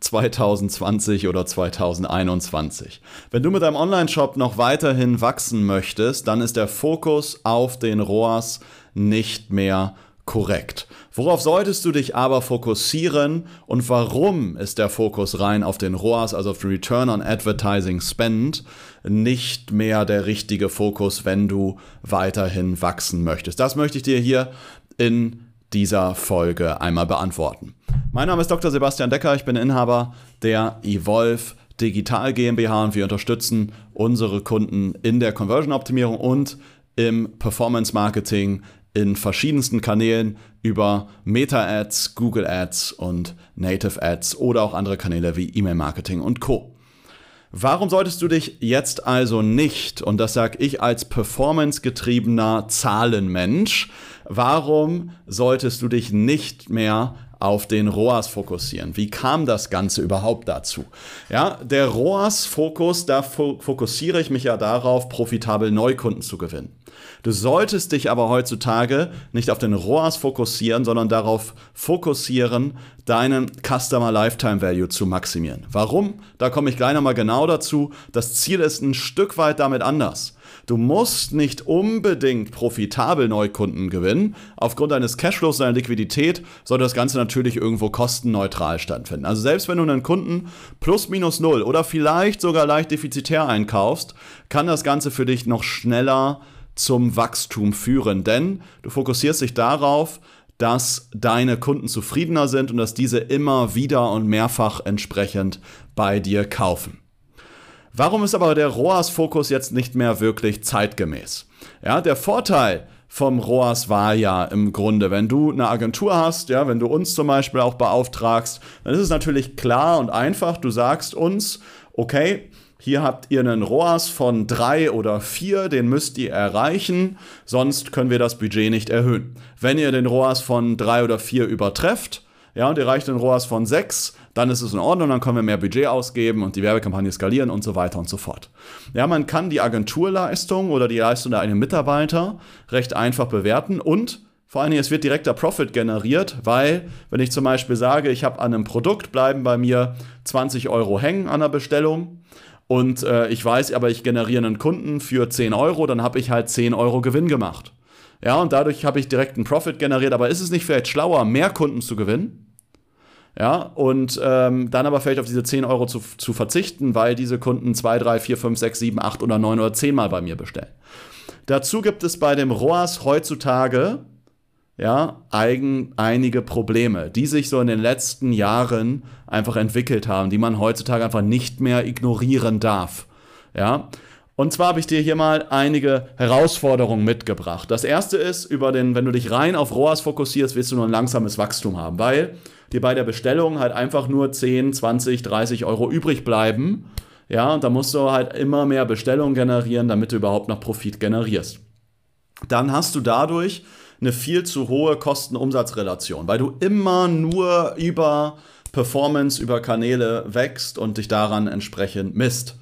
2020 oder 2021. Wenn du mit deinem Online-Shop noch weiterhin wachsen möchtest, dann ist der Fokus auf den ROAS nicht mehr korrekt. Worauf solltest du dich aber fokussieren und warum ist der Fokus rein auf den ROAS, also auf den Return on Advertising Spend, nicht mehr der richtige Fokus, wenn du weiterhin wachsen möchtest? Das möchte ich dir hier in dieser Folge einmal beantworten. Mein Name ist Dr. Sebastian Decker, ich bin Inhaber der Evolve Digital GmbH und wir unterstützen unsere Kunden in der Conversion-Optimierung und im Performance-Marketing in verschiedensten Kanälen über Meta-Ads, Google Ads und Native Ads oder auch andere Kanäle wie E-Mail-Marketing und Co. Warum solltest du dich jetzt also nicht, und das sage ich als performancegetriebener Zahlenmensch, warum solltest du dich nicht mehr auf den ROAS fokussieren. Wie kam das Ganze überhaupt dazu? Ja, der ROAS-Fokus, da fokussiere ich mich ja darauf, profitabel Neukunden zu gewinnen. Du solltest dich aber heutzutage nicht auf den ROAS fokussieren, sondern darauf fokussieren, deinen Customer Lifetime Value zu maximieren. Warum? Da komme ich gleich nochmal genau dazu. Das Ziel ist ein Stück weit damit anders. Du musst nicht unbedingt profitabel Neukunden gewinnen. Aufgrund deines Cashflows, deiner Liquidität soll das Ganze natürlich irgendwo kostenneutral stattfinden. Also selbst wenn du einen Kunden plus minus null oder vielleicht sogar leicht defizitär einkaufst, kann das Ganze für dich noch schneller zum Wachstum führen. Denn du fokussierst dich darauf, dass deine Kunden zufriedener sind und dass diese immer wieder und mehrfach entsprechend bei dir kaufen. Warum ist aber der ROAS-Fokus jetzt nicht mehr wirklich zeitgemäß? Ja, der Vorteil vom ROAS war ja im Grunde, wenn du eine Agentur hast, ja, wenn du uns zum Beispiel auch beauftragst, dann ist es natürlich klar und einfach, du sagst uns, okay, hier habt ihr einen ROAS von drei oder vier, den müsst ihr erreichen, sonst können wir das Budget nicht erhöhen. Wenn ihr den ROAS von drei oder vier übertrefft, ja, und ihr erreicht den ROAS von sechs, dann ist es in Ordnung, dann können wir mehr Budget ausgeben und die Werbekampagne skalieren und so weiter und so fort. Ja, man kann die Agenturleistung oder die Leistung der eigenen Mitarbeiter recht einfach bewerten und vor allen Dingen, es wird direkter Profit generiert, weil, wenn ich zum Beispiel sage, ich habe an einem Produkt, bleiben bei mir 20 Euro hängen an der Bestellung und äh, ich weiß aber, ich generiere einen Kunden für 10 Euro, dann habe ich halt 10 Euro Gewinn gemacht. Ja, und dadurch habe ich direkt einen Profit generiert. Aber ist es nicht vielleicht schlauer, mehr Kunden zu gewinnen? Ja, und ähm, dann aber vielleicht auf diese 10 Euro zu, zu verzichten, weil diese Kunden 2, 3, 4, 5, 6, 7, 8 oder 9 oder 10 Mal bei mir bestellen. Dazu gibt es bei dem ROAS heutzutage ja, eigen, einige Probleme, die sich so in den letzten Jahren einfach entwickelt haben, die man heutzutage einfach nicht mehr ignorieren darf. Ja, und zwar habe ich dir hier mal einige Herausforderungen mitgebracht. Das erste ist, über den, wenn du dich rein auf ROAS fokussierst, wirst du nur ein langsames Wachstum haben, weil dir bei der Bestellung halt einfach nur 10, 20, 30 Euro übrig bleiben. Ja, und da musst du halt immer mehr Bestellungen generieren, damit du überhaupt noch Profit generierst. Dann hast du dadurch eine viel zu hohe Kosten-Umsatz-Relation, weil du immer nur über Performance, über Kanäle wächst und dich daran entsprechend misst.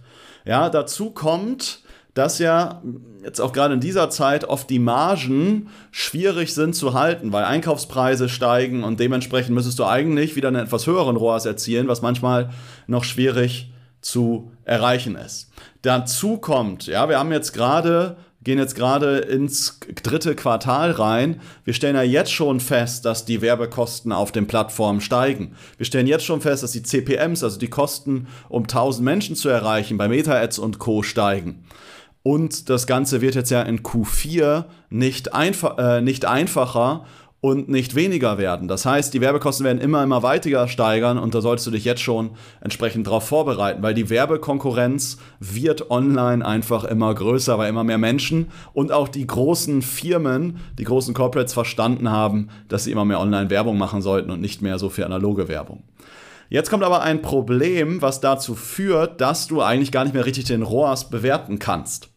Ja, dazu kommt, dass ja jetzt auch gerade in dieser Zeit oft die Margen schwierig sind zu halten, weil Einkaufspreise steigen und dementsprechend müsstest du eigentlich wieder einen etwas höheren ROAS erzielen, was manchmal noch schwierig zu erreichen ist. Dazu kommt, ja, wir haben jetzt gerade gehen jetzt gerade ins dritte Quartal rein. Wir stellen ja jetzt schon fest, dass die Werbekosten auf den Plattformen steigen. Wir stellen jetzt schon fest, dass die CPMs, also die Kosten, um 1000 Menschen zu erreichen, bei Meta-Ads und Co. steigen. Und das Ganze wird jetzt ja in Q4 nicht, einfa äh, nicht einfacher und nicht weniger werden. Das heißt, die Werbekosten werden immer, immer weiter steigern und da solltest du dich jetzt schon entsprechend darauf vorbereiten, weil die Werbekonkurrenz wird online einfach immer größer, weil immer mehr Menschen und auch die großen Firmen, die großen Corporates verstanden haben, dass sie immer mehr online Werbung machen sollten und nicht mehr so viel analoge Werbung. Jetzt kommt aber ein Problem, was dazu führt, dass du eigentlich gar nicht mehr richtig den ROAS bewerten kannst.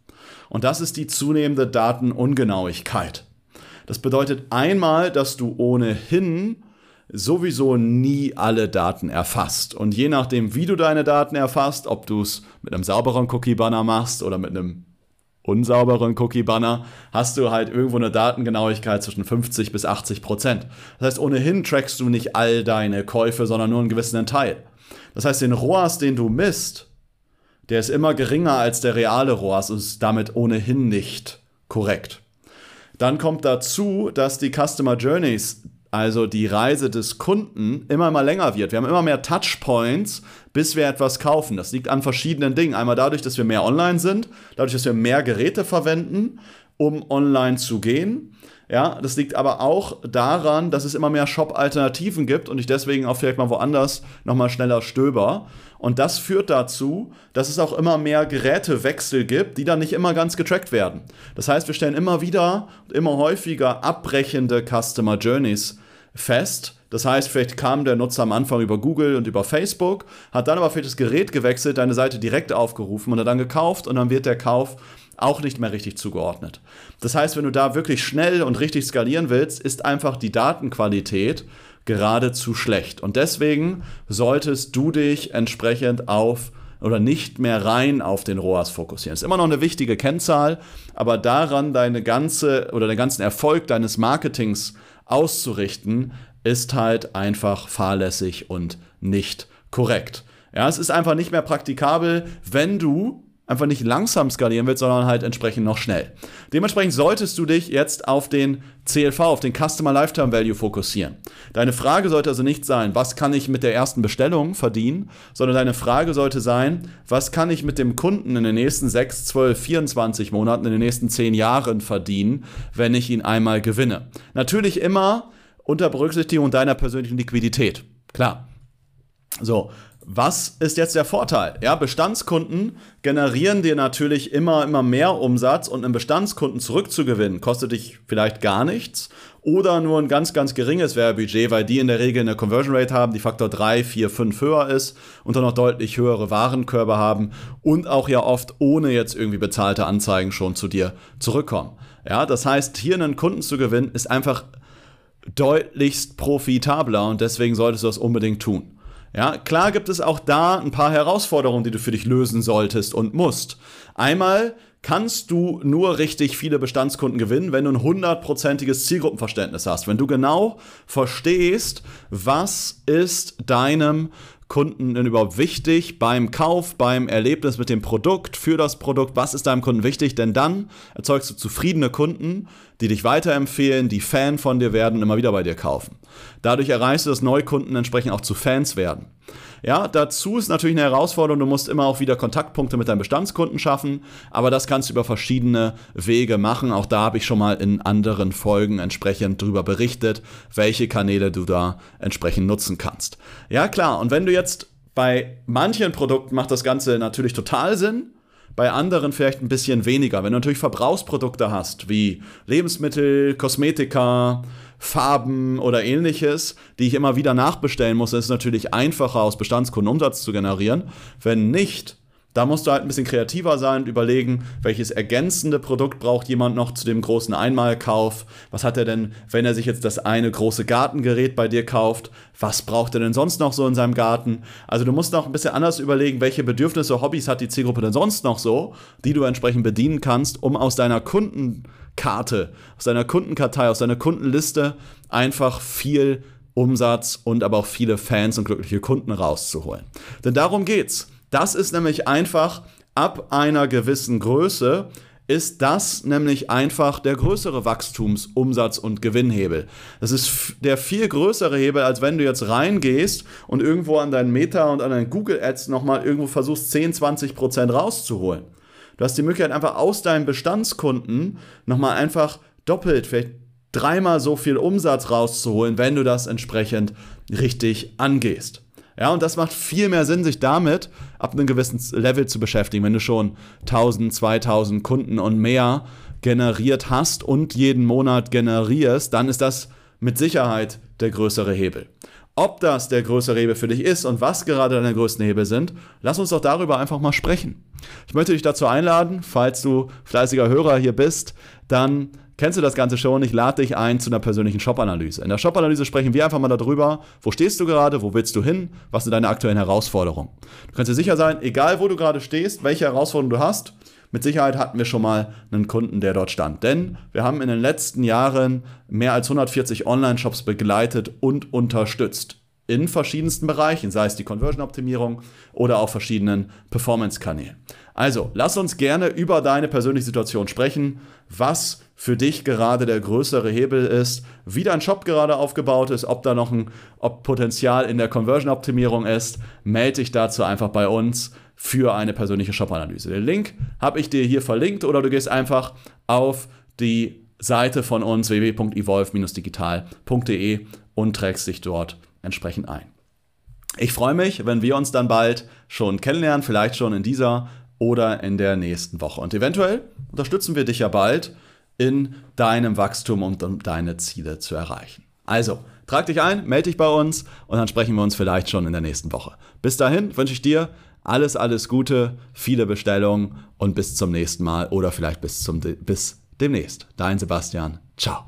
Und das ist die zunehmende Datenungenauigkeit. Das bedeutet einmal, dass du ohnehin sowieso nie alle Daten erfasst. Und je nachdem, wie du deine Daten erfasst, ob du es mit einem sauberen Cookie-Banner machst oder mit einem unsauberen Cookie-Banner, hast du halt irgendwo eine Datengenauigkeit zwischen 50 bis 80 Prozent. Das heißt, ohnehin trackst du nicht all deine Käufe, sondern nur einen gewissen Teil. Das heißt, den ROAS, den du misst, der ist immer geringer als der reale ROAS und ist damit ohnehin nicht korrekt. Dann kommt dazu, dass die Customer Journeys also die Reise des Kunden, immer mal länger wird. Wir haben immer mehr Touchpoints, bis wir etwas kaufen. Das liegt an verschiedenen Dingen. Einmal dadurch, dass wir mehr online sind, dadurch, dass wir mehr Geräte verwenden, um online zu gehen. Ja, das liegt aber auch daran, dass es immer mehr Shop-Alternativen gibt und ich deswegen auch vielleicht mal woanders nochmal schneller stöber. Und das führt dazu, dass es auch immer mehr Gerätewechsel gibt, die dann nicht immer ganz getrackt werden. Das heißt, wir stellen immer wieder und immer häufiger abbrechende Customer Journeys fest. Das heißt, vielleicht kam der Nutzer am Anfang über Google und über Facebook, hat dann aber vielleicht das Gerät gewechselt, deine Seite direkt aufgerufen und hat dann gekauft und dann wird der Kauf auch nicht mehr richtig zugeordnet. Das heißt, wenn du da wirklich schnell und richtig skalieren willst, ist einfach die Datenqualität geradezu schlecht. Und deswegen solltest du dich entsprechend auf oder nicht mehr rein auf den ROAS fokussieren. Ist immer noch eine wichtige Kennzahl, aber daran deine ganze oder den ganzen Erfolg deines Marketings auszurichten, ist halt einfach fahrlässig und nicht korrekt. Ja, es ist einfach nicht mehr praktikabel, wenn du einfach nicht langsam skalieren willst, sondern halt entsprechend noch schnell. Dementsprechend solltest du dich jetzt auf den CLV, auf den Customer Lifetime Value fokussieren. Deine Frage sollte also nicht sein, was kann ich mit der ersten Bestellung verdienen, sondern deine Frage sollte sein, was kann ich mit dem Kunden in den nächsten 6, 12, 24 Monaten, in den nächsten 10 Jahren verdienen, wenn ich ihn einmal gewinne. Natürlich immer unter Berücksichtigung deiner persönlichen Liquidität. Klar. So, was ist jetzt der Vorteil? Ja, Bestandskunden generieren dir natürlich immer, immer mehr Umsatz und einen Bestandskunden zurückzugewinnen, kostet dich vielleicht gar nichts oder nur ein ganz, ganz geringes Werbebudget, weil die in der Regel eine Conversion Rate haben, die Faktor 3, 4, 5 höher ist und dann noch deutlich höhere Warenkörbe haben und auch ja oft ohne jetzt irgendwie bezahlte Anzeigen schon zu dir zurückkommen. Ja, das heißt, hier einen Kunden zu gewinnen, ist einfach deutlichst profitabler und deswegen solltest du das unbedingt tun. Ja, klar gibt es auch da ein paar Herausforderungen, die du für dich lösen solltest und musst. Einmal kannst du nur richtig viele Bestandskunden gewinnen, wenn du ein hundertprozentiges Zielgruppenverständnis hast. Wenn du genau verstehst, was ist deinem Kunden denn überhaupt wichtig beim Kauf, beim Erlebnis mit dem Produkt, für das Produkt? Was ist deinem Kunden wichtig? Denn dann erzeugst du zufriedene Kunden, die dich weiterempfehlen, die Fan von dir werden und immer wieder bei dir kaufen. Dadurch erreichst du, dass Neukunden entsprechend auch zu Fans werden. Ja, dazu ist natürlich eine Herausforderung, du musst immer auch wieder Kontaktpunkte mit deinen Bestandskunden schaffen, aber das kannst du über verschiedene Wege machen. Auch da habe ich schon mal in anderen Folgen entsprechend darüber berichtet, welche Kanäle du da entsprechend nutzen kannst. Ja, klar, und wenn du jetzt bei manchen Produkten macht das Ganze natürlich total Sinn, bei anderen vielleicht ein bisschen weniger. Wenn du natürlich Verbrauchsprodukte hast, wie Lebensmittel, Kosmetika, Farben oder ähnliches, die ich immer wieder nachbestellen muss, ist es natürlich einfacher, aus Bestandskunden Umsatz zu generieren. Wenn nicht, da musst du halt ein bisschen kreativer sein und überlegen, welches ergänzende Produkt braucht jemand noch zu dem großen Einmalkauf. Was hat er denn, wenn er sich jetzt das eine große Gartengerät bei dir kauft? Was braucht er denn sonst noch so in seinem Garten? Also du musst noch ein bisschen anders überlegen, welche Bedürfnisse, Hobbys hat die Zielgruppe denn sonst noch so, die du entsprechend bedienen kannst, um aus deiner Kundenkarte, aus deiner Kundenkartei, aus deiner Kundenliste einfach viel Umsatz und aber auch viele Fans und glückliche Kunden rauszuholen. Denn darum geht's. Das ist nämlich einfach ab einer gewissen Größe ist das nämlich einfach der größere Wachstums-, Umsatz- und Gewinnhebel. Das ist der viel größere Hebel, als wenn du jetzt reingehst und irgendwo an deinen Meta und an deinen Google Ads nochmal irgendwo versuchst, 10, 20 Prozent rauszuholen. Du hast die Möglichkeit, einfach aus deinen Bestandskunden nochmal einfach doppelt, vielleicht dreimal so viel Umsatz rauszuholen, wenn du das entsprechend richtig angehst. Ja, und das macht viel mehr Sinn, sich damit ab einem gewissen Level zu beschäftigen. Wenn du schon 1000, 2000 Kunden und mehr generiert hast und jeden Monat generierst, dann ist das mit Sicherheit der größere Hebel. Ob das der größere Hebel für dich ist und was gerade deine größten Hebel sind, lass uns doch darüber einfach mal sprechen. Ich möchte dich dazu einladen, falls du fleißiger Hörer hier bist, dann kennst du das Ganze schon. Ich lade dich ein zu einer persönlichen Shop-Analyse. In der Shop-Analyse sprechen wir einfach mal darüber, wo stehst du gerade, wo willst du hin, was sind deine aktuellen Herausforderungen. Du kannst dir sicher sein, egal wo du gerade stehst, welche Herausforderungen du hast, mit Sicherheit hatten wir schon mal einen Kunden, der dort stand. Denn wir haben in den letzten Jahren mehr als 140 Online-Shops begleitet und unterstützt. In verschiedensten Bereichen, sei es die Conversion-Optimierung oder auf verschiedenen Performance-Kanälen. Also, lass uns gerne über deine persönliche Situation sprechen, was für dich gerade der größere Hebel ist, wie dein Shop gerade aufgebaut ist, ob da noch ein ob Potenzial in der Conversion-Optimierung ist. Melde dich dazu einfach bei uns für eine persönliche Shop-Analyse. Den Link habe ich dir hier verlinkt oder du gehst einfach auf die Seite von uns www.evolve-digital.de und trägst dich dort entsprechend ein. Ich freue mich, wenn wir uns dann bald schon kennenlernen, vielleicht schon in dieser oder in der nächsten Woche. Und eventuell unterstützen wir dich ja bald in deinem Wachstum, um deine Ziele zu erreichen. Also, trag dich ein, melde dich bei uns und dann sprechen wir uns vielleicht schon in der nächsten Woche. Bis dahin wünsche ich dir alles, alles Gute, viele Bestellungen und bis zum nächsten Mal oder vielleicht bis, zum, bis demnächst. Dein Sebastian. Ciao.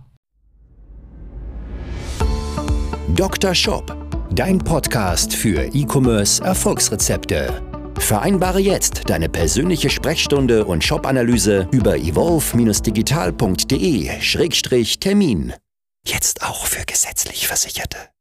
Dr. Shop, dein Podcast für E-Commerce Erfolgsrezepte. Vereinbare jetzt deine persönliche Sprechstunde und Shop-Analyse über evolve-digital.de-termin. Jetzt auch für gesetzlich Versicherte.